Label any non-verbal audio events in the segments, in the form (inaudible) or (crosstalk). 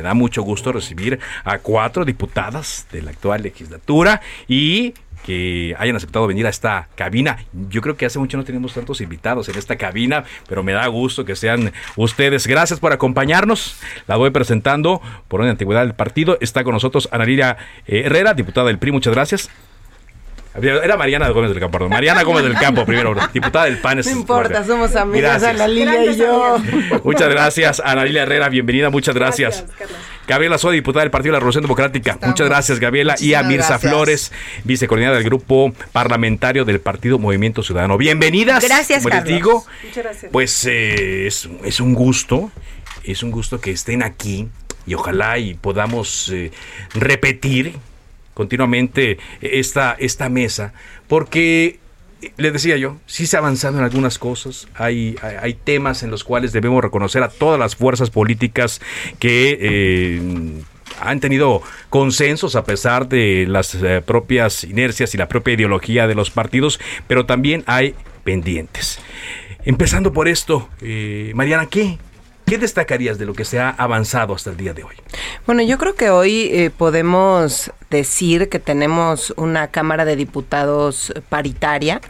Me da mucho gusto recibir a cuatro diputadas de la actual legislatura y que hayan aceptado venir a esta cabina. Yo creo que hace mucho no tenemos tantos invitados en esta cabina, pero me da gusto que sean ustedes. Gracias por acompañarnos. La voy presentando por una antigüedad del partido. Está con nosotros Ana Lilia eh, Herrera, diputada del PRI. Muchas gracias. Era Mariana Gómez del Campo, perdón. Mariana Gómez del Campo, primero, diputada del PAN. No importa, somos amigas, Ana Lilia y yo. (laughs) Muchas gracias, Ana Lilia Herrera, bienvenida, muchas gracias. Gabriela Soy, diputada del Partido de la Revolución Democrática. muchas gracias, Gabriela. y a Mirza Flores, vicecoordinadora del Grupo Parlamentario del Partido Movimiento Ciudadano. Bienvenidas. Gracias, como Carlos. digo, Muchas gracias. Pues eh, es, es un gusto, es un gusto que estén aquí y ojalá y podamos eh, repetir continuamente esta, esta mesa, porque le decía yo, sí se ha avanzado en algunas cosas, hay, hay, hay, temas en los cuales debemos reconocer a todas las fuerzas políticas que eh, han tenido consensos a pesar de las eh, propias inercias y la propia ideología de los partidos, pero también hay pendientes. Empezando por esto, eh, Mariana, ¿qué, ¿Qué destacarías de lo que se ha avanzado hasta el día de hoy? Bueno, yo creo que hoy eh, podemos decir que tenemos una Cámara de Diputados paritaria,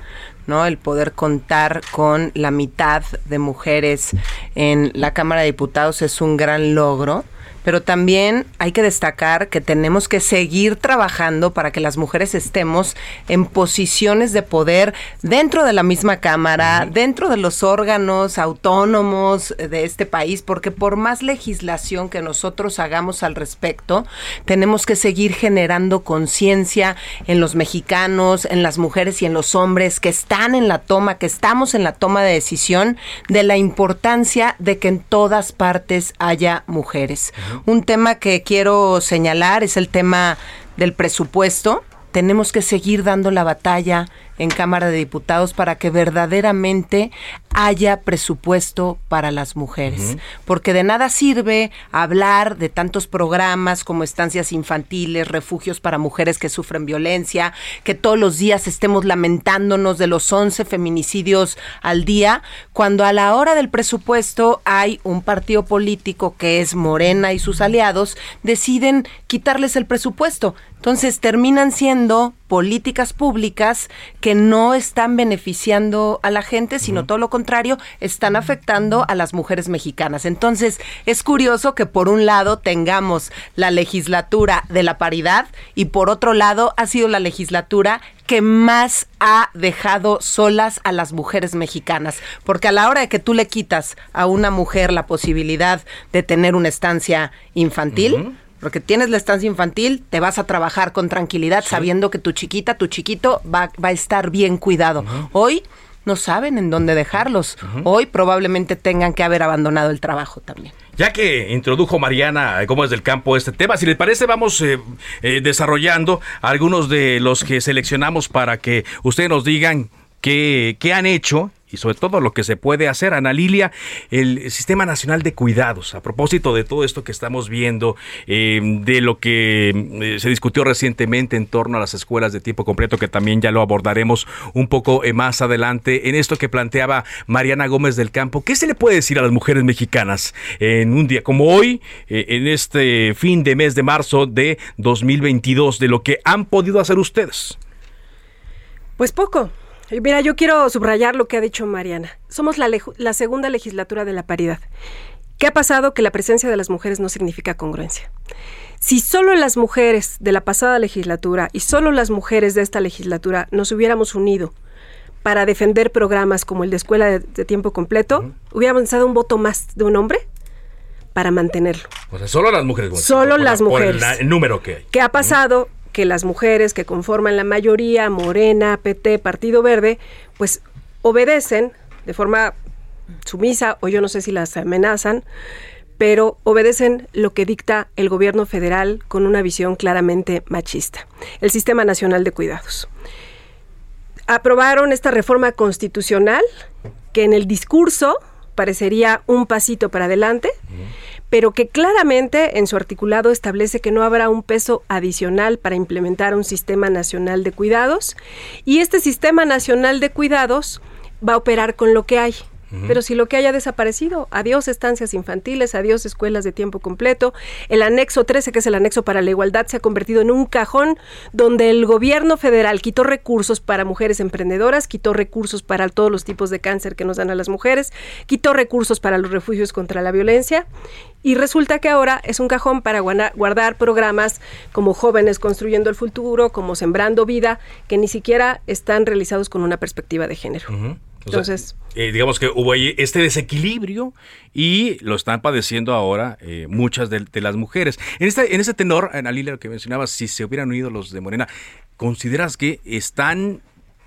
¿no? El poder contar con la mitad de mujeres en la Cámara de Diputados es un gran logro pero también hay que destacar que tenemos que seguir trabajando para que las mujeres estemos en posiciones de poder dentro de la misma Cámara, dentro de los órganos autónomos de este país, porque por más legislación que nosotros hagamos al respecto, tenemos que seguir generando conciencia en los mexicanos, en las mujeres y en los hombres que están en la toma, que estamos en la toma de decisión de la importancia de que en todas partes haya mujeres. Un tema que quiero señalar es el tema del presupuesto. Tenemos que seguir dando la batalla en Cámara de Diputados para que verdaderamente haya presupuesto para las mujeres. Uh -huh. Porque de nada sirve hablar de tantos programas como estancias infantiles, refugios para mujeres que sufren violencia, que todos los días estemos lamentándonos de los 11 feminicidios al día, cuando a la hora del presupuesto hay un partido político que es Morena y sus aliados, deciden quitarles el presupuesto. Entonces terminan siendo políticas públicas que no están beneficiando a la gente, sino uh -huh. todo lo contrario, están afectando a las mujeres mexicanas. Entonces, es curioso que por un lado tengamos la legislatura de la paridad y por otro lado ha sido la legislatura que más ha dejado solas a las mujeres mexicanas. Porque a la hora de que tú le quitas a una mujer la posibilidad de tener una estancia infantil, uh -huh porque tienes la estancia infantil, te vas a trabajar con tranquilidad sí. sabiendo que tu chiquita, tu chiquito va, va a estar bien cuidado. Uh -huh. Hoy no saben en dónde dejarlos. Uh -huh. Hoy probablemente tengan que haber abandonado el trabajo también. Ya que introdujo Mariana Gómez del Campo este tema, si les parece vamos eh, eh, desarrollando algunos de los que seleccionamos para que ustedes nos digan qué, qué han hecho y sobre todo lo que se puede hacer, Ana Lilia, el Sistema Nacional de Cuidados, a propósito de todo esto que estamos viendo, eh, de lo que eh, se discutió recientemente en torno a las escuelas de tiempo completo, que también ya lo abordaremos un poco eh, más adelante, en esto que planteaba Mariana Gómez del Campo, ¿qué se le puede decir a las mujeres mexicanas en un día como hoy, en este fin de mes de marzo de 2022, de lo que han podido hacer ustedes? Pues poco. Mira, yo quiero subrayar lo que ha dicho Mariana. Somos la, la, segunda legislatura de la paridad. ¿Qué ha pasado? Que la presencia de las mujeres no significa congruencia. Si solo las mujeres de la pasada legislatura y solo las mujeres de esta legislatura nos hubiéramos unido para defender programas como el de escuela de, de tiempo completo, uh -huh. hubiéramos necesitado un voto más de un hombre para mantenerlo. O sea, solo las mujeres. Solo por las la, mujeres. Por el, el, número que hay. ¿Qué ha pasado? Uh -huh que las mujeres que conforman la mayoría, Morena, PT, Partido Verde, pues obedecen de forma sumisa o yo no sé si las amenazan, pero obedecen lo que dicta el gobierno federal con una visión claramente machista, el Sistema Nacional de Cuidados. Aprobaron esta reforma constitucional que en el discurso parecería un pasito para adelante, pero que claramente en su articulado establece que no habrá un peso adicional para implementar un sistema nacional de cuidados y este sistema nacional de cuidados va a operar con lo que hay. Pero si lo que haya desaparecido, adiós estancias infantiles, adiós escuelas de tiempo completo. El anexo 13, que es el anexo para la igualdad, se ha convertido en un cajón donde el gobierno federal quitó recursos para mujeres emprendedoras, quitó recursos para todos los tipos de cáncer que nos dan a las mujeres, quitó recursos para los refugios contra la violencia y resulta que ahora es un cajón para guardar programas como Jóvenes Construyendo el Futuro, como Sembrando Vida, que ni siquiera están realizados con una perspectiva de género. Entonces, eh, digamos que hubo ahí este desequilibrio y lo están padeciendo ahora eh, muchas de, las mujeres. En este, en ese tenor, Analila, lo que mencionabas, si se hubieran unido los de Morena, ¿consideras que están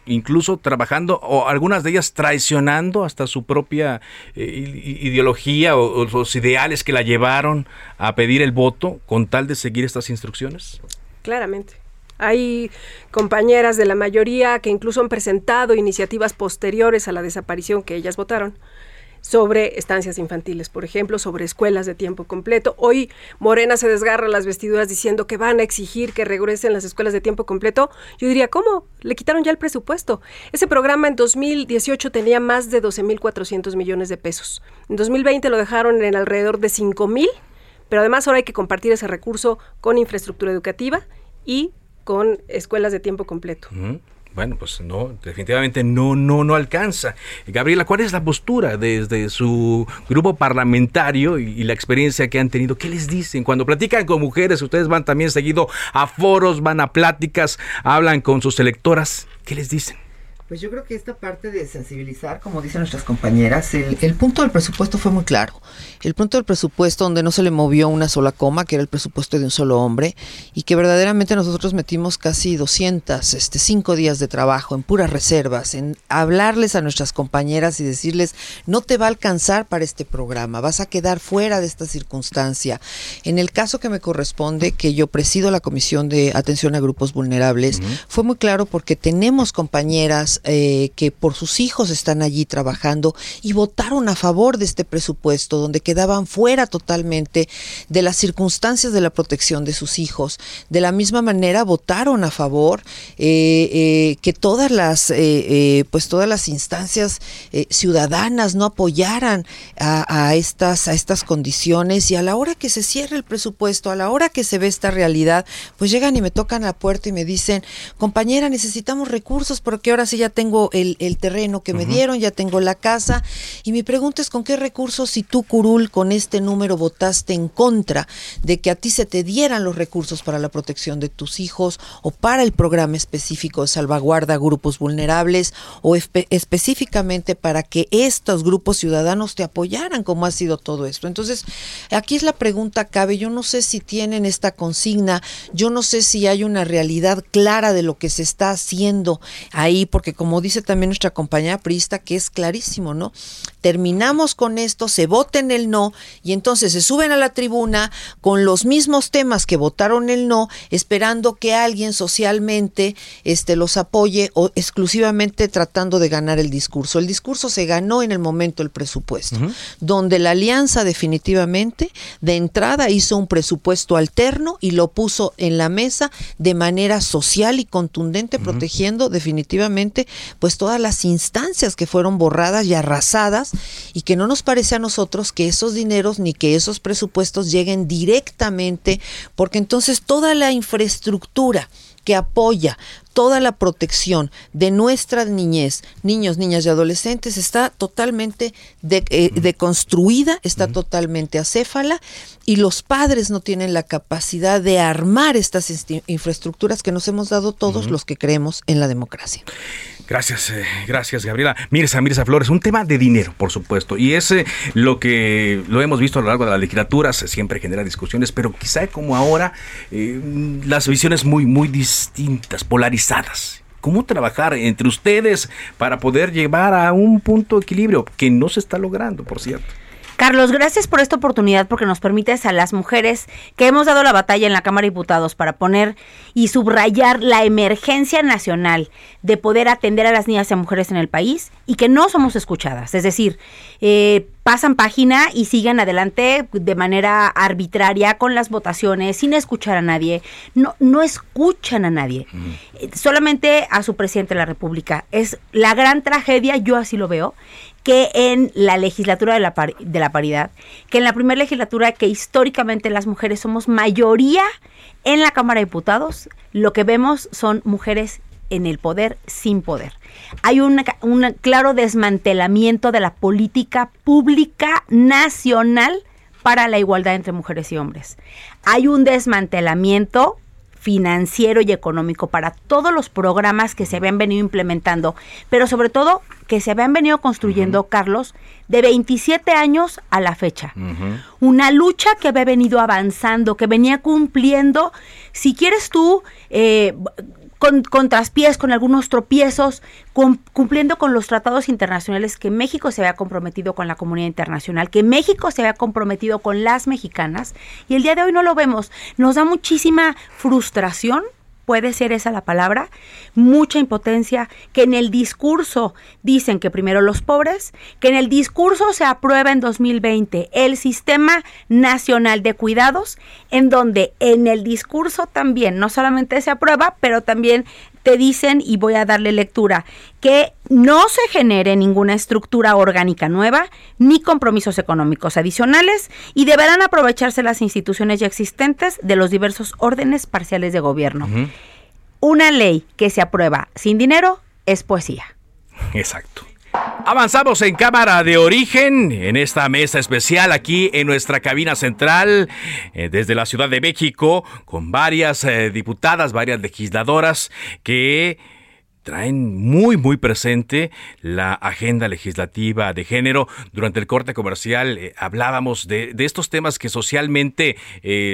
incluso trabajando o algunas de ellas traicionando hasta su propia eh, ideología o, los ideales que la llevaron a pedir el voto con tal de seguir estas instrucciones? Claramente. Hay compañeras de la mayoría que incluso han presentado iniciativas posteriores a la desaparición que ellas votaron sobre estancias infantiles, por ejemplo, sobre escuelas de tiempo completo. Hoy Morena se desgarra las vestiduras diciendo que van a exigir que regresen las escuelas de tiempo completo. Yo diría, ¿cómo? Le quitaron ya el presupuesto. Ese programa en 2018 tenía más de 12.400 millones de pesos. En 2020 lo dejaron en alrededor de 5.000, pero además ahora hay que compartir ese recurso con infraestructura educativa y con escuelas de tiempo completo. Bueno, pues no, definitivamente no, no, no alcanza. Gabriela, ¿cuál es la postura desde su grupo parlamentario y, la experiencia que han tenido? ¿Qué les dicen? Cuando platican con mujeres, ustedes van también seguido a foros, van a pláticas, hablan con sus electoras, ¿qué les dicen? Pues yo creo que esta parte de sensibilizar, como dicen nuestras compañeras, el, el, punto del presupuesto fue muy claro. El punto del presupuesto donde no se le movió una sola coma, que era el presupuesto de un solo hombre, y que verdaderamente nosotros metimos casi 200, este, cinco días de trabajo en puras reservas, en hablarles a nuestras compañeras y decirles, no te va a alcanzar para este programa, vas a quedar fuera de esta circunstancia. En el caso que me corresponde, que yo presido la Comisión de Atención a Grupos Vulnerables, fue muy claro porque tenemos compañeras eh, que por sus hijos están allí trabajando y votaron a favor de este presupuesto, donde quedaban fuera totalmente de las circunstancias de la protección de sus hijos. De la misma manera votaron a favor eh, eh, que todas las, pues todas las instancias ciudadanas no apoyaran a, estas, a estas condiciones y a la hora que se cierra el presupuesto, a la hora que se ve esta realidad, pues llegan y me tocan la puerta y me dicen, compañera, necesitamos recursos porque ahora sí ya tengo el, terreno que me dieron, ya tengo la casa. Y mi pregunta es, ¿con qué recursos si tú, Curul, con este número votaste en contra de que a ti se te dieran los recursos para la protección de tus hijos o para el programa específico de salvaguarda a grupos vulnerables o específicamente para que estos grupos ciudadanos te apoyaran, como ha sido todo esto? Entonces, aquí es la pregunta cabe. Yo no sé si tienen esta consigna, yo no sé si hay una realidad clara de lo que se está haciendo ahí, porque como dice también nuestra compañera Prista, que es clarísimo, ¿no? Terminamos con esto, se voten el no y entonces se suben a la tribuna con los mismos temas que votaron el no, esperando que alguien socialmente este, los apoye o exclusivamente tratando de ganar el discurso. El discurso se ganó en el momento del presupuesto, donde la alianza definitivamente de entrada hizo un presupuesto alterno y lo puso en la mesa de manera social y contundente, protegiendo definitivamente pues todas las instancias que fueron borradas y arrasadas y que no nos parece a nosotros que esos dineros ni que esos presupuestos lleguen directamente porque entonces toda la infraestructura que apoya toda la protección de nuestra niñez, niños, niñas y adolescentes está totalmente eh, deconstruida, está totalmente acéfala y los padres no tienen la capacidad de armar estas infraestructuras que nos hemos dado todos los que creemos en la democracia. Gracias, eh, gracias Gabriela. Mirza, Mirza Flores, un tema de dinero, por supuesto, y es eh, lo que lo hemos visto a lo largo de la legislatura, siempre genera discusiones, pero quizá como ahora eh, las visiones muy, muy distintas, polarizadas. cómo trabajar entre ustedes para poder llevar a un punto de equilibrio que no se está logrando, por cierto. Carlos, gracias por esta oportunidad porque nos permites a las mujeres que hemos dado la batalla en la Cámara de Diputados para poner y subrayar la emergencia nacional de poder atender a las niñas y mujeres en el país y que no somos escuchadas. Es decir, eh, pasan página y siguen adelante de manera arbitraria con las votaciones, sin escuchar a nadie. No, no escuchan a nadie, eh, solamente a su presidente de la República. Es la gran tragedia, yo así lo veo, que en la legislatura de la, de la paridad, que en la primera legislatura que históricamente las mujeres somos mayoría en la Cámara de Diputados, lo que vemos son mujeres en el poder sin poder. Hay un claro desmantelamiento de la política pública nacional para la igualdad entre mujeres y hombres. Hay un desmantelamiento financiero y económico para todos los programas que se habían venido implementando, pero sobre todo que se habían venido construyendo, Carlos, de 27 años a la fecha. Una lucha que había venido avanzando, que venía cumpliendo, si quieres tú, eh, con, traspiés, con algunos tropiezos, cumpliendo con los tratados internacionales que México se había comprometido con la comunidad internacional, que México se había comprometido con las mexicanas, y el día de hoy no lo vemos. Nos da muchísima frustración puede ser esa la palabra, mucha impotencia, que en el discurso dicen que primero los pobres, que en el discurso se aprueba en 2020 el Sistema Nacional de Cuidados, en donde en el discurso también no solamente se aprueba, pero también te dicen, y voy a darle lectura, que no se genere ninguna estructura orgánica nueva ni compromisos económicos adicionales y deberán aprovecharse las instituciones ya existentes de los diversos órdenes parciales de gobierno. Una ley que se aprueba sin dinero es poesía. (laughs) Exacto. Avanzamos en cámara de origen, en esta mesa especial aquí en nuestra cabina central, eh, desde la Ciudad de México, con varias eh, diputadas, varias legisladoras que traen muy muy presente la agenda legislativa de género. Durante el corte comercial eh, hablábamos de, estos temas que socialmente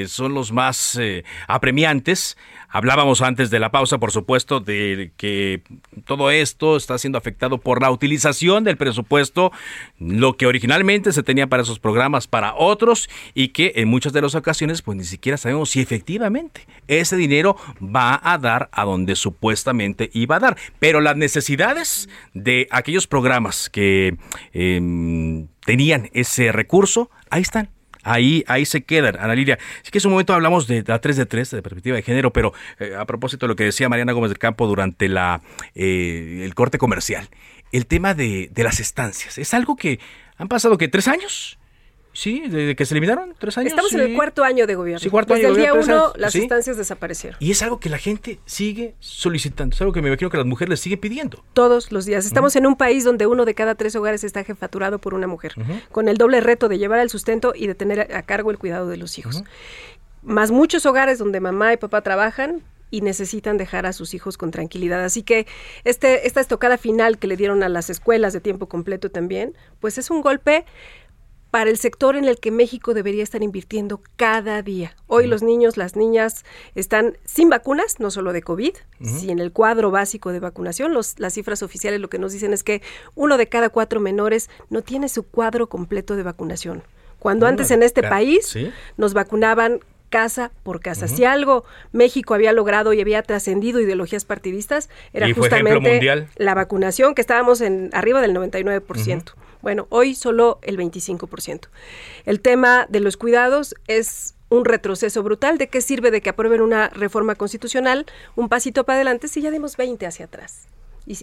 son los más apremiantes. Hablábamos antes de la pausa, por supuesto, de que todo esto está siendo afectado por la utilización del presupuesto, lo que originalmente se tenía para esos programas para otros y que en muchas de las ocasiones pues ni siquiera sabemos si efectivamente ese dinero va a dar a donde supuestamente iba a dar. Pero las necesidades de aquellos programas que em, tenían ese recurso, ahí están Ahí, ahí se quedan, Ana Lilia. Sí que en un momento hablamos de la 3 de 3, de perspectiva de género, pero eh, a propósito de lo que decía Mariana Gómez del Campo durante la, eh, el corte comercial, el tema de, de las estancias. Es algo que han pasado que tres años Sí, desde que se eliminaron, tres años. Estamos en el cuarto año de gobierno. Sí, cuarto desde el día uno, las instancias desaparecieron. Y es algo que la gente sigue solicitando. Es algo que me imagino que las mujeres les siguen pidiendo. Todos los días. Estamos en un país donde uno de cada tres hogares está jefaturado por una mujer, con el doble reto de llevar el sustento y de tener a cargo el cuidado de los hijos. Más muchos hogares donde mamá y papá trabajan, y necesitan dejar a sus hijos con tranquilidad. Así que este, esta estocada final que le dieron a las escuelas de tiempo completo también, pues es un golpe para el sector en el que México debería estar invirtiendo cada día. Hoy los niños, las niñas están sin vacunas, no solo de COVID, sino en el cuadro básico de vacunación. Los, las cifras oficiales lo que nos dicen es que uno de cada cuatro menores no tiene su cuadro completo de vacunación. Cuando antes en este país nos vacunaban casa por casa. Si algo México había logrado y había trascendido ideologías partidistas, era justamente la vacunación, que estábamos en arriba del 99%. Bueno, hoy solo el 25%. El tema de los cuidados es un retroceso brutal. ¿De qué sirve de que aprueben una reforma constitucional, un pasito para adelante, si ya dimos 20 hacia atrás?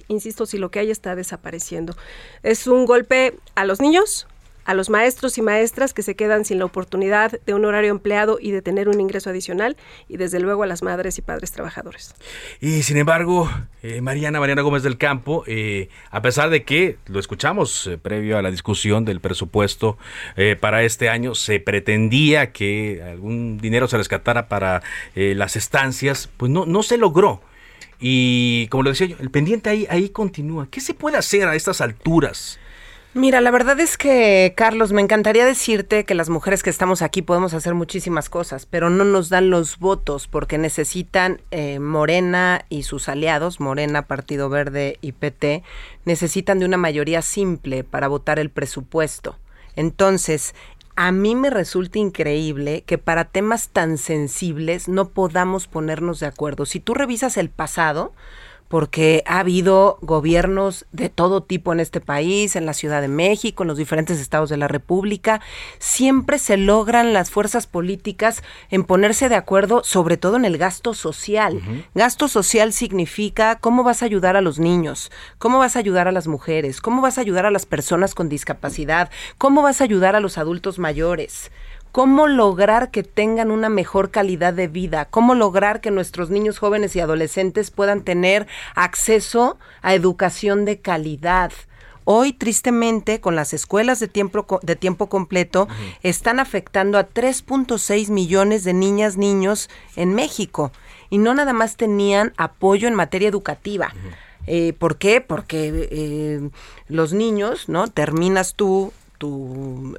Insisto, si lo que hay está desapareciendo. Es un golpe a los niños, a los maestros y maestras que se quedan sin la oportunidad de un horario empleado y de tener un ingreso adicional y desde luego a las madres y padres trabajadores. Y sin embargo, eh, Mariana, Mariana Gómez del Campo, eh, a pesar de que lo escuchamos eh, previo a la discusión del presupuesto para este año, se pretendía que algún dinero se rescatara para las estancias, pues no, no se logró. Y como lo decía yo, el pendiente ahí, ahí continúa. ¿Qué se puede hacer a estas alturas? Mira, la verdad es que, Carlos, me encantaría decirte que las mujeres que estamos aquí podemos hacer muchísimas cosas, pero no nos dan los votos porque necesitan eh, Morena y sus aliados, Morena, Partido Verde y PT, necesitan de una mayoría simple para votar el presupuesto. Entonces, a mí me resulta increíble que para temas tan sensibles no podamos ponernos de acuerdo. Si tú revisas el pasado, porque ha habido gobiernos de todo tipo en este país, en la Ciudad de México, en los diferentes estados de la República. Siempre se logran las fuerzas políticas en ponerse de acuerdo, sobre todo en el gasto social. Gasto social significa cómo vas a ayudar a los niños, cómo vas a ayudar a las mujeres, cómo vas a ayudar a las personas con discapacidad, cómo vas a ayudar a los adultos mayores cómo lograr que tengan una mejor calidad de vida, cómo lograr que nuestros niños jóvenes y adolescentes puedan tener acceso a educación de calidad. Hoy, tristemente, con las escuelas de tiempo, de tiempo completo, están afectando a 3.6 millones de niñas, niños en México. Y no nada más tenían apoyo en materia educativa. Eh, ¿Por qué? Porque eh, los niños, ¿no? Terminas tú tu,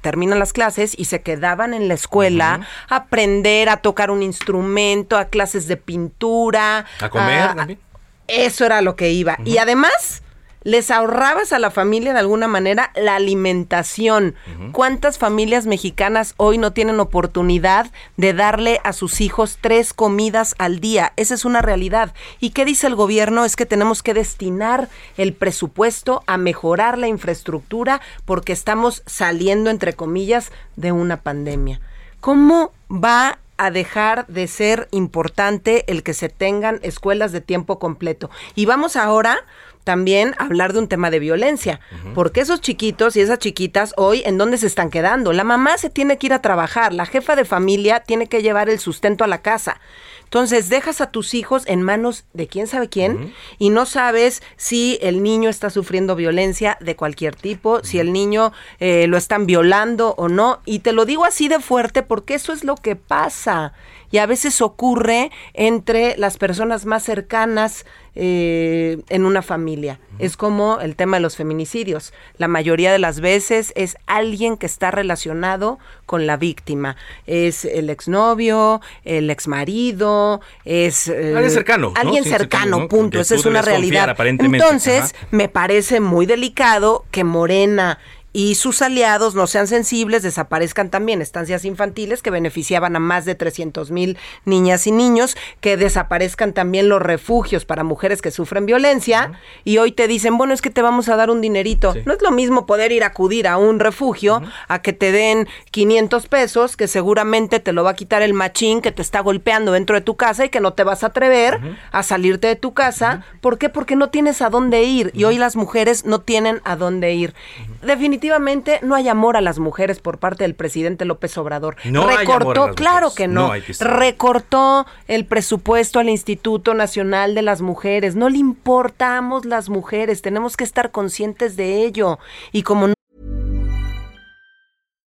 terminan las clases y se quedaban en la escuela a aprender a tocar un instrumento, a clases de pintura. A comer también. Eso era lo que iba. Y además les ahorrabas a la familia de alguna manera la alimentación. ¿Cuántas familias mexicanas hoy no tienen oportunidad de darle a sus hijos tres comidas al día? Esa es una realidad. ¿Y qué dice el gobierno? Es que tenemos que destinar el presupuesto a mejorar la infraestructura porque estamos saliendo, entre comillas, de una pandemia. ¿Cómo va a dejar de ser importante el que se tengan escuelas de tiempo completo? Y vamos ahora también hablar de un tema de violencia, porque esos chiquitos y esas chiquitas hoy, ¿en dónde se están quedando? La mamá se tiene que ir a trabajar, la jefa de familia tiene que llevar el sustento a la casa. Entonces dejas a tus hijos en manos de quién sabe quién y no sabes si el niño está sufriendo violencia de cualquier tipo, si el niño eh, lo están violando o no. Y te lo digo así de fuerte porque eso es lo que pasa y a veces ocurre entre las personas más cercanas eh, en una familia. Es como el tema de los feminicidios. La mayoría de las veces es alguien que está relacionado con la víctima. Es el exnovio, el exmarido, es... Eh, alguien cercano. Alguien cercano, punto. Esa es una realidad. Entonces, me parece muy delicado que Morena y sus aliados no sean sensibles, desaparezcan también. Estancias infantiles que beneficiaban a más de 300 mil niñas y niños, que desaparezcan también los refugios para mujeres que sufren violencia. Y hoy te dicen, bueno, es que te vamos a dar un dinerito. No es lo mismo poder ir a acudir a un refugio a que te den 500 pesos, que seguramente te lo va a quitar el machín que te está golpeando dentro de tu casa y que no te vas a atrever a salirte de tu casa. ¿Por qué? Porque no tienes a dónde ir. Y hoy las mujeres no tienen a dónde ir. Definitivamente definitivamente no hay amor a las mujeres por parte del presidente López Obrador. No recortó, claro que no. recortó el presupuesto al Instituto Nacional de las Mujeres. No le importamos las mujeres, tenemos que estar conscientes de ello. Y como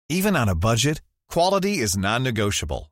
Even on a budget, quality is non-negotiable.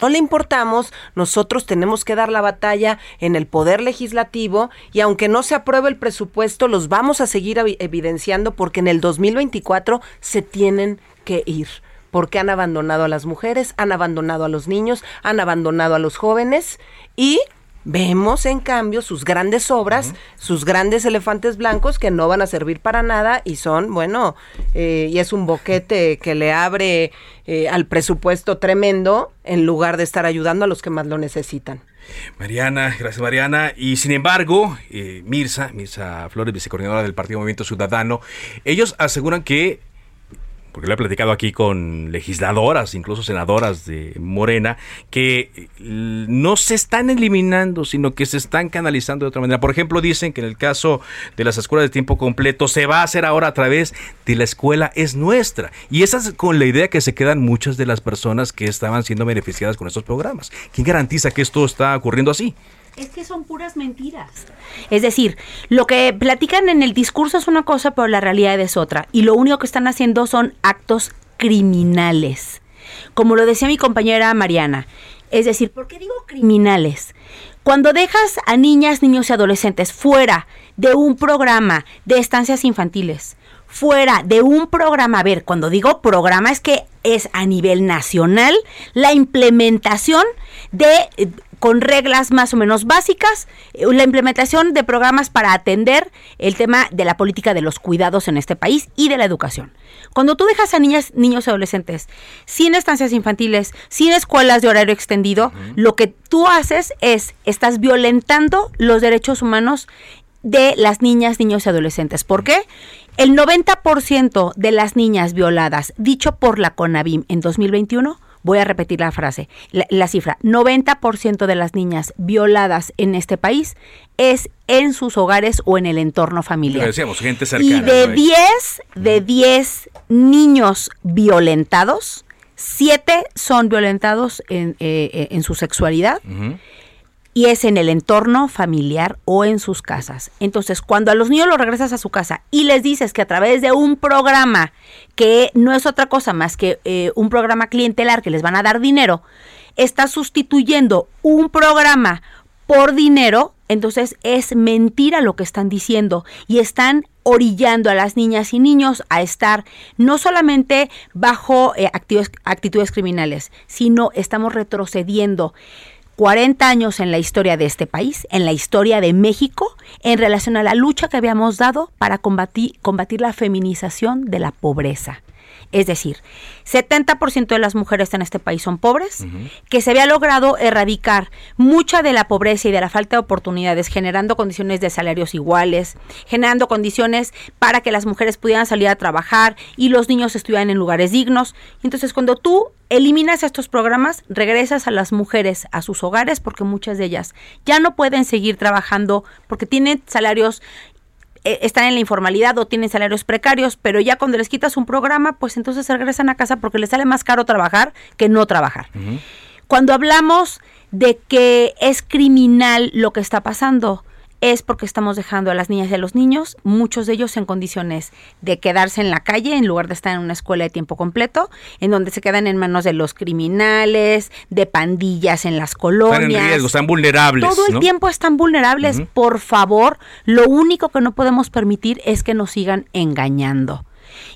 No le importamos, nosotros tenemos que dar la batalla en el poder legislativo y aunque no se apruebe el presupuesto, los vamos a seguir evidenciando porque en el 2024 se tienen que ir porque han abandonado a las mujeres, han abandonado a los niños, han abandonado a los jóvenes y Vemos, en cambio, sus grandes obras, sus grandes elefantes blancos que no van a servir para nada y son, bueno, eh, y es un boquete que le abre eh, al presupuesto tremendo en lugar de estar ayudando a los que más lo necesitan. Mariana, gracias Mariana. Y sin embargo, eh, Mirza, Mirza Flores, vicecoordinadora del Partido Movimiento Ciudadano, ellos aseguran que porque lo he platicado aquí con legisladoras, incluso senadoras de Morena, que eh, no se están eliminando, sino que se están canalizando de otra manera. Por ejemplo, dicen que en el caso de las escuelas de tiempo completo se va a hacer ahora a través de la escuela es nuestra. Y esa es con la idea que se quedan muchas de las personas que estaban siendo beneficiadas con estos programas. ¿Quién garantiza que esto está ocurriendo así? Es que son puras mentiras. Es decir, lo que platican en el discurso es una cosa, pero la realidad es otra. Y lo único que están haciendo son actos criminales. Como lo decía mi compañera Mariana. Es decir, ¿por qué digo criminales? Cuando dejas a niñas, niños y adolescentes fuera de un programa de estancias infantiles, fuera de un programa, a ver, cuando digo programa es que es a nivel nacional la implementación de con reglas más o menos básicas, eh, la implementación de programas para atender el tema de la política de los cuidados en este país y de la educación. Cuando tú dejas a niñas, niños y adolescentes sin estancias infantiles, sin escuelas de horario extendido, lo que tú haces es, estás violentando los derechos humanos de las niñas, niños y adolescentes. ¿Por qué? El 90% de las niñas violadas, dicho por la CONAVIM en 2021, Voy a repetir la frase, la, cifra. 90% de las niñas violadas en este país es en sus hogares o en el entorno familiar. decíamos, gente cercana. Y de 10, de 10 niños violentados, 7 son violentados en, eh, eh, en su sexualidad y es en el entorno familiar o en sus casas. Entonces, cuando a los niños los regresas a su casa y les dices que a través de un programa que no es otra cosa más que eh, un programa clientelar que les van a dar dinero, está sustituyendo un programa por dinero, entonces es mentira lo que están diciendo y están orillando a las niñas y niños a estar no solamente bajo eh, actitudes criminales, sino estamos retrocediendo. 40 años en la historia de este país, en la historia de México, en relación a la lucha que habíamos dado para combatir, combatir la feminización de la pobreza. Es decir, 70% de las mujeres en este país son pobres, que se había logrado erradicar mucha de la pobreza y de la falta de oportunidades, generando condiciones de salarios iguales, generando condiciones para que las mujeres pudieran salir a trabajar y los niños estuvieran en lugares dignos. Entonces, cuando tú eliminas estos programas, regresas a las mujeres a sus hogares porque muchas de ellas ya no pueden seguir trabajando porque tienen salarios están en la informalidad o tienen salarios precarios, pero ya cuando les quitas un programa, pues entonces regresan a casa porque les sale más caro trabajar que no trabajar. Cuando hablamos de que es criminal lo que está pasando, es porque estamos dejando a las niñas y a los niños, muchos de ellos en condiciones de quedarse en la calle en lugar de estar en una escuela de tiempo completo, en donde se quedan en manos de los criminales, de pandillas en las colonias. Están en riesgo, están vulnerables. Todo el tiempo están vulnerables. Por favor, lo único que no podemos permitir es que nos sigan engañando.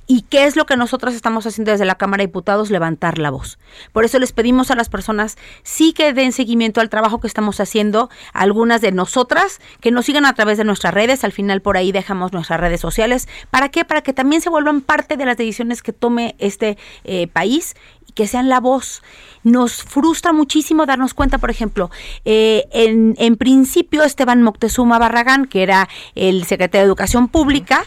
¿Y qué es lo que nosotros estamos haciendo desde la Cámara de Diputados? Levantar la voz. Por eso les pedimos a las personas sí que den seguimiento al trabajo que estamos haciendo, algunas de nosotras, que nos sigan a través de nuestras redes, al final por ahí dejamos nuestras redes sociales. ¿Para qué? Para que también se vuelvan parte de las decisiones que tome este eh, país y que sean la voz. Nos frustra muchísimo darnos cuenta, por ejemplo, eh, en, en principio Esteban Moctezuma Barragán, que era el secretario de Educación Pública,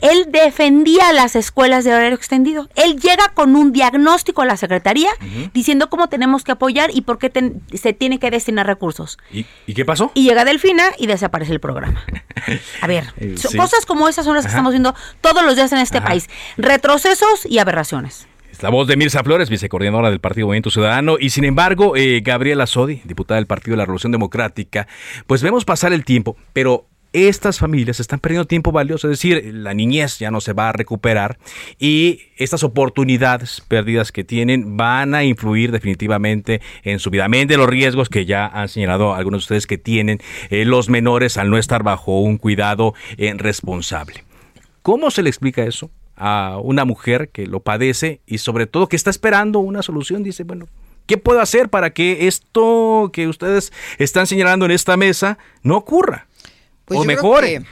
él defendía las escuelas de horario extendido. Él llega con un diagnóstico a la Secretaría diciendo cómo tenemos que apoyar y por qué se tiene que destinar recursos. ¿Y, qué pasó? Y llega Delfina y desaparece el programa. (laughs) A ver, eh, cosas como esas son las que estamos viendo todos los días en este país. Retrocesos y aberraciones. Es la voz de Mirza Flores, vicecoordinadora del Partido Movimiento Ciudadano, y sin embargo, eh, Gabriela Sodi, diputada del Partido de la Revolución Democrática, pues vemos pasar el tiempo, pero estas familias están perdiendo tiempo valioso, es decir, la niñez ya no se va a recuperar y estas oportunidades perdidas que tienen van a influir definitivamente en su vida. Amén de los riesgos que ya han señalado algunos de ustedes que tienen eh, los menores al no estar bajo un cuidado eh, responsable. ¿Cómo se le explica eso a una mujer que lo padece y sobre todo que está esperando una solución? Dice, bueno, ¿qué puedo hacer para que esto que ustedes están señalando en esta mesa no ocurra? Pues o mejore.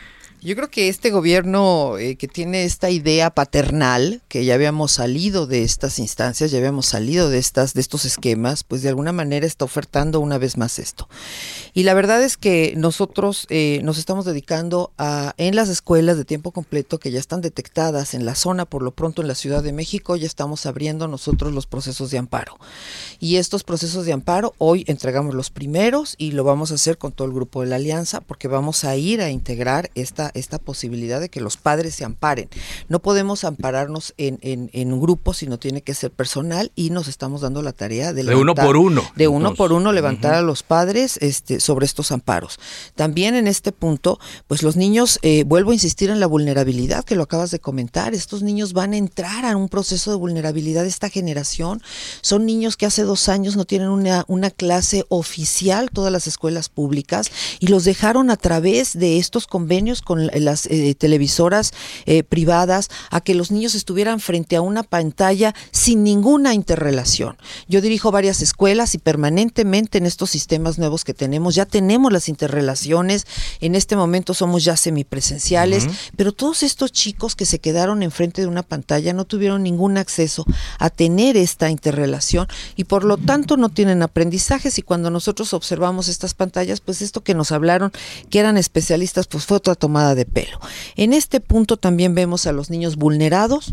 Yo creo que este gobierno eh, que tiene esta idea paternal, que ya habíamos salido de estas instancias, ya habíamos salido de estas, de estos esquemas, pues de alguna manera está ofertando una vez más esto. Y la verdad es que nosotros eh, nos estamos dedicando a, en las escuelas de tiempo completo que ya están detectadas en la zona, por lo pronto en la Ciudad de México, ya estamos abriendo nosotros los procesos de amparo. Y estos procesos de amparo, hoy entregamos los primeros y lo vamos a hacer con todo el grupo de la Alianza, porque vamos a ir a integrar esta esta posibilidad de que los padres se amparen. No podemos ampararnos en, en, un grupo, sino tiene que ser personal y nos estamos dando la tarea de, de uno por uno. De uno por uno levantar a los padres este, sobre estos amparos. También en este punto, pues los niños, eh, vuelvo a insistir en la vulnerabilidad que lo acabas de comentar, estos niños van a entrar a un proceso de vulnerabilidad esta generación. Son niños que hace dos años no tienen una, una clase oficial, todas las escuelas públicas, y los dejaron a través de estos convenios con las eh, televisoras eh, privadas a que los niños estuvieran frente a una pantalla sin ninguna interrelación. Yo dirijo varias escuelas y permanentemente en estos sistemas nuevos que tenemos ya tenemos las interrelaciones. En este momento somos ya semipresenciales, pero todos estos chicos que se quedaron enfrente de una pantalla no tuvieron ningún acceso a tener esta interrelación y por lo tanto no tienen aprendizajes y cuando nosotros observamos estas pantallas, pues esto que nos hablaron que eran especialistas, pues fue otra tomada de pelo. En este punto también vemos a los niños vulnerados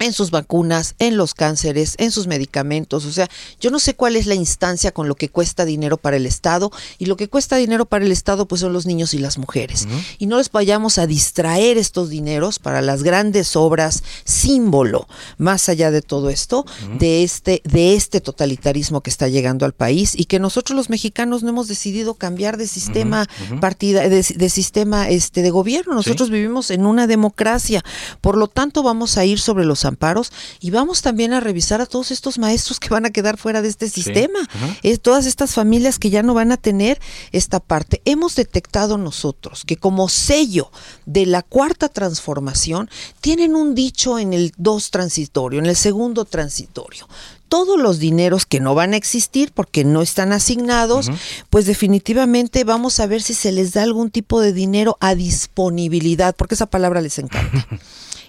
en sus vacunas, en los cánceres, en sus medicamentos. O sea, yo no sé cuál es la instancia con lo que cuesta dinero para el Estado y lo que cuesta dinero para el Estado pues son los niños y las mujeres. Y no les vayamos a distraer estos dineros para las grandes obras símbolo, más allá de todo esto, de este de este totalitarismo que está llegando al país y que nosotros los mexicanos no hemos decidido cambiar de sistema partida de, sistema este de gobierno. Nosotros vivimos en una democracia. Por lo tanto, vamos a ir sobre los amparos y vamos también a revisar a todos estos maestros que van a quedar fuera de este sistema, es, todas estas familias que ya no van a tener esta parte. Hemos detectado nosotros que como sello de la cuarta transformación tienen un dicho en el dos transitorio, en el segundo transitorio todos los dineros que no van a existir porque no están asignados, pues definitivamente vamos a ver si se les da algún tipo de dinero a disponibilidad, porque esa palabra les encanta. (laughs)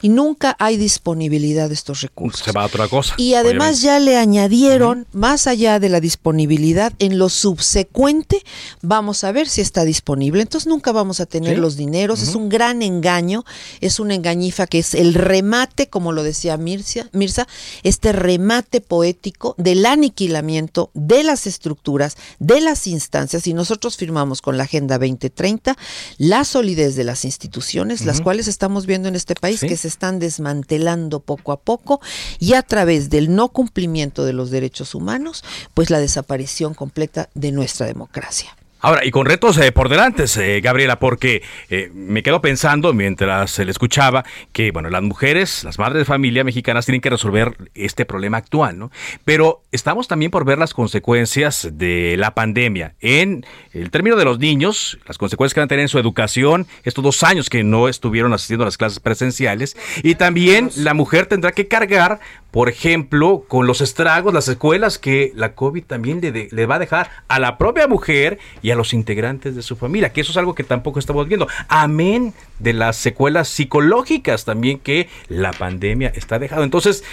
y nunca hay disponibilidad de estos recursos. Se va a otra cosa. Y además ya le añadieron, más allá de la disponibilidad, en lo subsecuente vamos a ver si está disponible. Entonces nunca vamos a tener los dineros. Es un gran engaño, es una engañifa que es el remate, como lo decía Mirza, Mirza, este remate poético del aniquilamiento de las estructuras, de las instancias. Y nosotros firmamos con la Agenda 2030 la solidez de las instituciones, las cuales estamos viendo en este país que se están desmantelando poco a poco y a través del no cumplimiento de los derechos humanos, pues la desaparición completa de nuestra democracia. Ahora, y con retos eh, por delante, eh, Gabriela, porque eh, me quedo pensando mientras se le escuchaba que, bueno, las mujeres, las madres de familia mexicanas tienen que resolver este problema actual, ¿no? Pero estamos también por ver las consecuencias de la pandemia en el término de los niños, las consecuencias que van a tener en su educación, estos dos años que no estuvieron asistiendo a las clases presenciales, y también la mujer tendrá que cargar por ejemplo, con los estragos, las escuelas que la COVID también le, le, va a dejar a la propia mujer y a los integrantes de su familia, que eso es algo que tampoco estamos viendo. Amén de las secuelas psicológicas también que la pandemia está dejando. Entonces,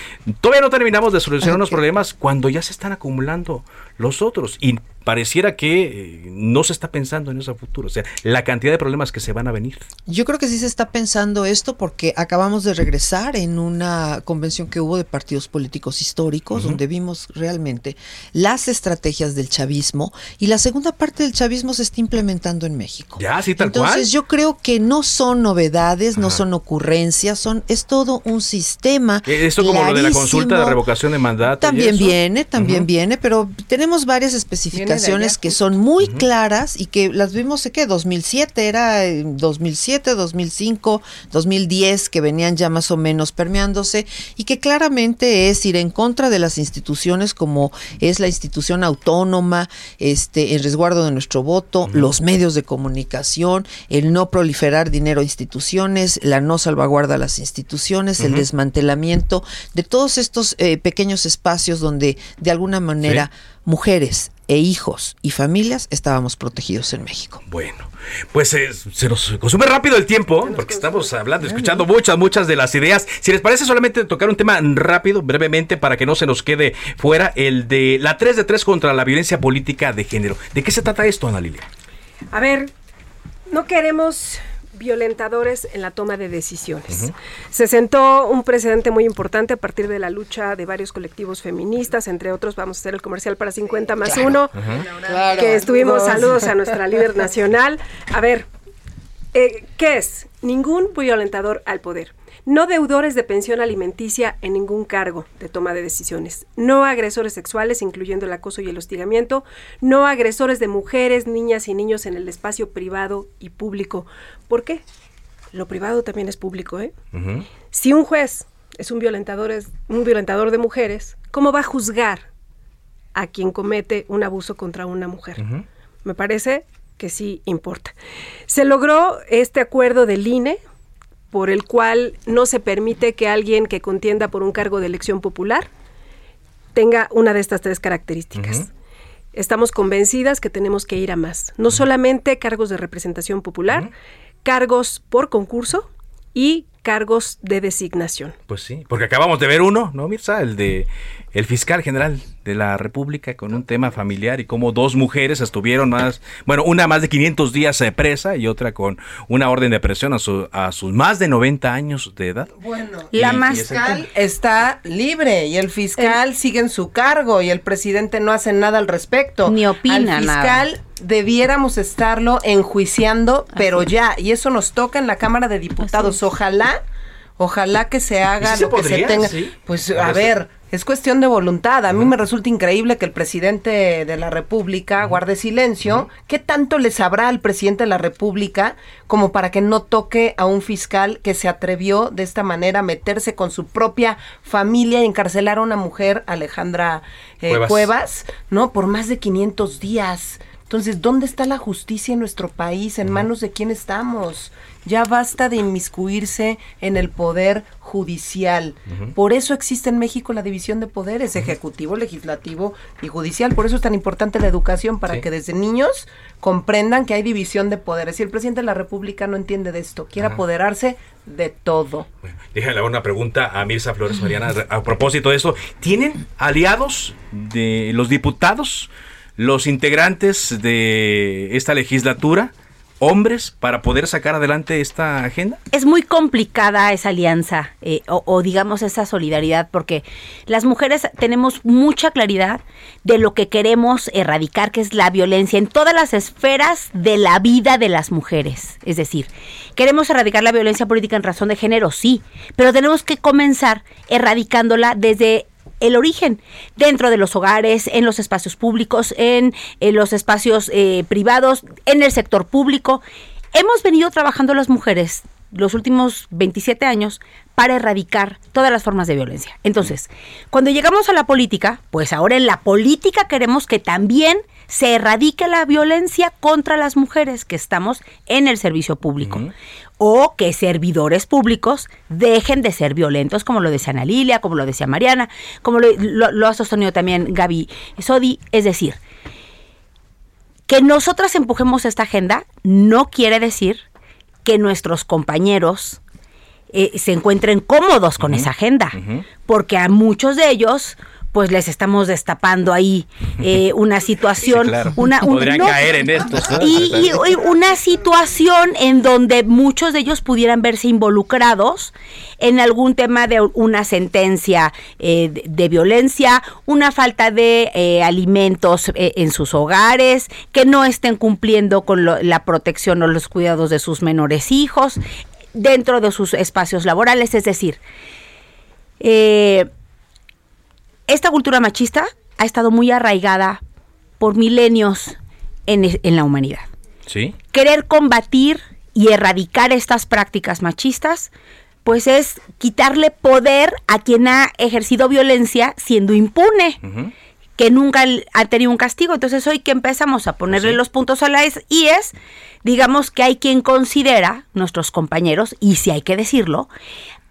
todavía no terminamos de solucionar unos problemas cuando ya se están acumulando los otros. Y pareciera que eh, no se está pensando en ese futuro, o sea, la cantidad de problemas que se van a venir. Yo creo que sí se está pensando esto porque acabamos de regresar en una convención que hubo de partidos políticos históricos, donde vimos realmente las estrategias del chavismo y la segunda parte del chavismo se está implementando en México. Ya, sí, tal Entonces, yo creo que no son novedades, no son ocurrencias, son es todo un sistema. Eh, esto como lo de la consulta de revocación de mandato. También viene, también viene, pero tenemos varias especificaciones que son muy claras y que las vimos, sé que 2007, era 2007, 2005, 2010, que venían ya más o menos permeándose y que claramente es ir en contra de las instituciones como es la institución autónoma, este, el resguardo de nuestro voto, los medios de comunicación, el no proliferar dinero a instituciones, la no salvaguarda a las instituciones, el desmantelamiento de todos estos eh, pequeños espacios donde de alguna manera mujeres e hijos y familias estábamos protegidos en México. Bueno, pues eh, se nos consume rápido el tiempo, porque estamos hablando, escuchando muchas, muchas de las ideas. Si les parece solamente tocar un tema rápido, brevemente, para que no se nos quede fuera, el de la 3 de 3 contra la violencia política de género. ¿De qué se trata esto, Ana Lilia? A ver, no queremos violentadores en la toma de decisiones. Se sentó un precedente muy importante a partir de la lucha de varios colectivos feministas, entre otros vamos a hacer el comercial para 50 más 1, que estuvimos, saludos a nuestra líder nacional. A ver, eh, ¿qué es? Ningún violentador al poder. No deudores de pensión alimenticia en ningún cargo de toma de decisiones. No agresores sexuales, incluyendo el acoso y el hostigamiento. No agresores de mujeres, niñas y niños en el espacio privado y público. ¿Por qué? Lo privado también es público, ¿eh? Si un juez es un violentador, es un violentador de mujeres, ¿cómo va a juzgar a quien comete un abuso contra una mujer? Me parece que sí importa. Se logró este acuerdo del INE por el cual no se permite que alguien que contienda por un cargo de elección popular tenga una de estas tres características. Estamos convencidas que tenemos que ir a más. No solamente cargos de representación popular, cargos por concurso y cargos de designación. Pues sí, porque acabamos de ver uno, ¿no, Mirza? El de el fiscal general de la República con un tema familiar y cómo dos mujeres estuvieron más, bueno, una más de 500 días eh, presa y otra con una orden de presión a, su, a sus más de 90 años de edad. Bueno, la más fiscal está libre y el fiscal sigue en su cargo y el presidente no hace nada al respecto. Ni opina al fiscal debiéramos estarlo enjuiciando, pero ya, y eso nos toca en la Cámara de Diputados. Ojalá, ojalá que se haga lo que se tenga. Pues a ver, es cuestión de voluntad. A mí me resulta increíble que el presidente de la República guarde silencio. ¿Qué tanto le sabrá al presidente de la República como para que no toque a un fiscal que se atrevió de esta manera a meterse con su propia familia y encarcelar a una mujer, Alejandra eh, Cuevas. ¿no? Por más de 500 días. Entonces, ¿dónde está la justicia en nuestro país? ¿En manos de quién estamos? Ya basta de inmiscuirse en el poder judicial. Por eso existe en México la división de poderes, ejecutivo, legislativo y judicial. Por eso es tan importante la educación, para que desde niños comprendan que hay división de poderes. Si el presidente de la República no entiende de esto, quiere apoderarse de todo. Bueno, déjale una pregunta a Mirza Flores Mariana a propósito de eso. ¿Tienen aliados de los diputados? los integrantes de esta legislatura hombres para poder sacar adelante esta agenda? Es muy complicada esa alianza eh, o, digamos esa solidaridad porque las mujeres tenemos mucha claridad de lo que queremos erradicar, que es la violencia en todas las esferas de la vida de las mujeres. Es decir, queremos erradicar la violencia política en razón de género, sí, pero tenemos que comenzar erradicándola desde el origen dentro de los hogares, en los espacios públicos, en, los espacios eh, privados, en el sector público. Hemos venido trabajando las mujeres los últimos 27 años para erradicar todas las formas de violencia. Entonces, cuando llegamos a la política, pues ahora en la política queremos que también se erradique la violencia contra las mujeres que estamos en el servicio público. O que servidores públicos dejen de ser violentos, como lo decía Ana Lilia, como lo decía Mariana, como lo, ha sostenido también Gaby Sodi. Es decir, que nosotras empujemos esta agenda no quiere decir que nuestros compañeros eh, se encuentren cómodos con esa agenda, porque a muchos de ellos pues les estamos destapando ahí eh, (laughs) una situación. una, Podrían caer en esto. Y, una situación en donde muchos de ellos pudieran verse involucrados en algún tema de una sentencia eh, de, violencia, una falta de eh, alimentos en sus hogares, que no estén cumpliendo con la protección o los cuidados de sus menores hijos dentro de sus espacios laborales. Es decir, eh, esta cultura machista ha estado muy arraigada por milenios en, la humanidad. ¿Sí? Querer combatir y erradicar estas prácticas machistas, pues es quitarle poder a quien ha ejercido violencia siendo impune. que nunca ha tenido un castigo. Entonces hoy que empezamos a ponerle los puntos a la y es, digamos que hay quien considera, nuestros compañeros, y si hay que decirlo,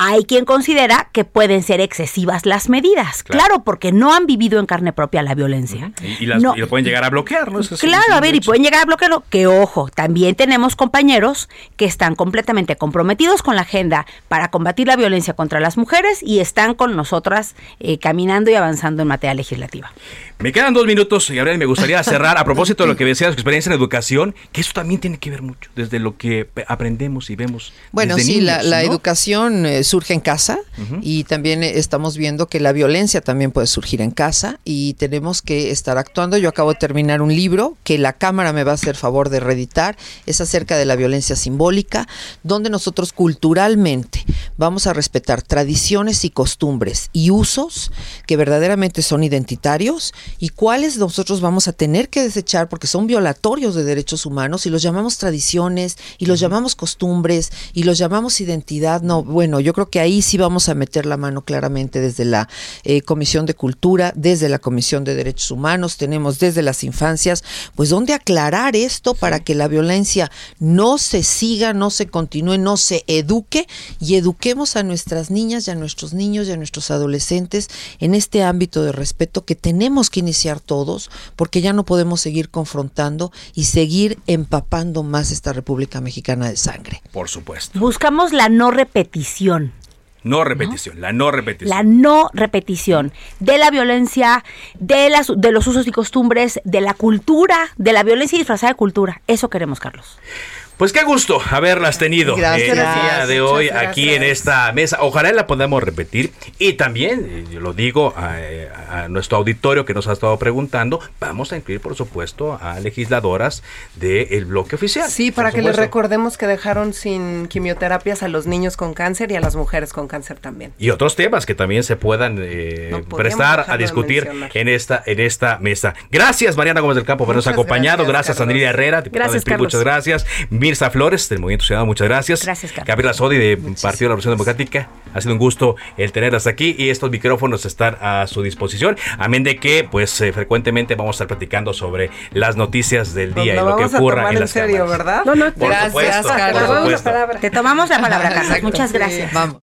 Hay quien considera que pueden ser excesivas las medidas. Claro, porque no han vivido en carne propia la violencia. Y, y las- No. y lo pueden llegar a bloquear, ¿no? Eso es- Claro, es a ver, y pueden llegar a bloquearlo. Que ojo, también tenemos compañeros que están completamente comprometidos con la agenda para combatir la violencia contra las mujeres y están con nosotras eh, caminando y avanzando en materia legislativa. Me quedan dos minutos, Gabriel, me gustaría (laughs) cerrar a propósito de lo que decía de su experiencia en educación, que eso también tiene que ver mucho, desde lo que aprendemos y vemos. Bueno, desde sí, la, niños, la ¿no? educación eh, surge en casa y también estamos viendo que la violencia también puede surgir en casa y tenemos que estar actuando. Yo acabo de terminar un libro que la Cámara me va a hacer favor de reeditar, es acerca de la violencia simbólica, donde nosotros culturalmente vamos a respetar tradiciones y costumbres y usos que verdaderamente son identitarios y cuáles nosotros vamos a tener que desechar porque son violatorios de derechos humanos y los llamamos tradiciones y los llamamos costumbres y los llamamos identidad. No, bueno, yo creo que ahí sí vamos a meter la mano claramente desde la eh, Comisión de Cultura, desde la Comisión de Derechos Humanos, tenemos desde las infancias, pues donde aclarar esto para que la violencia no se siga, no se continúe, no se eduque y eduquemos a nuestras niñas y a nuestros niños y a nuestros adolescentes en este ámbito de respeto que tenemos que iniciar todos porque ya no podemos seguir confrontando y seguir empapando más esta República Mexicana de sangre. Por supuesto. Buscamos la no repetición. No repetición, la no repetición. La no repetición de la violencia, de, las, de los usos y costumbres, de la cultura, de la violencia disfrazada de cultura. Eso queremos, Carlos. Pues qué gusto haberlas tenido Gracias. eh, el día de hoy gracias. aquí en esta mesa. Ojalá la podamos repetir. Y también, eh, yo lo digo a, a nuestro auditorio que nos ha estado preguntando, vamos a incluir, por supuesto, a legisladoras del bloque oficial. Sí, para que les recordemos que dejaron sin quimioterapias a los niños con cáncer y a las mujeres con cáncer también. Y otros temas que también se puedan eh, No prestar a discutir en esta, en esta mesa. Gracias, Mariana Gómez del Campo, por habernos acompañado. gracias, Gracias. Andrea Herrera, Gracias, Carlos. muchas gracias. Mirza Flores, del Movimiento Ciudadano, muchas gracias. Gracias, Carlos. Gabriela Sodi, de Partido de la Revolución Democrática. Ha sido un gusto el tenerlas aquí y estos micrófonos están a su disposición. Amén de que, pues, eh, frecuentemente vamos a estar platicando sobre las noticias del día y lo que ocurra tomar en en las serio, cámaras. ¿verdad? No, no, Por Gracias, supuesto, Carlos. por Tomamos la supuesto. palabra. Te tomamos la palabra, Carlos. Muchas Sí. gracias. Vamos.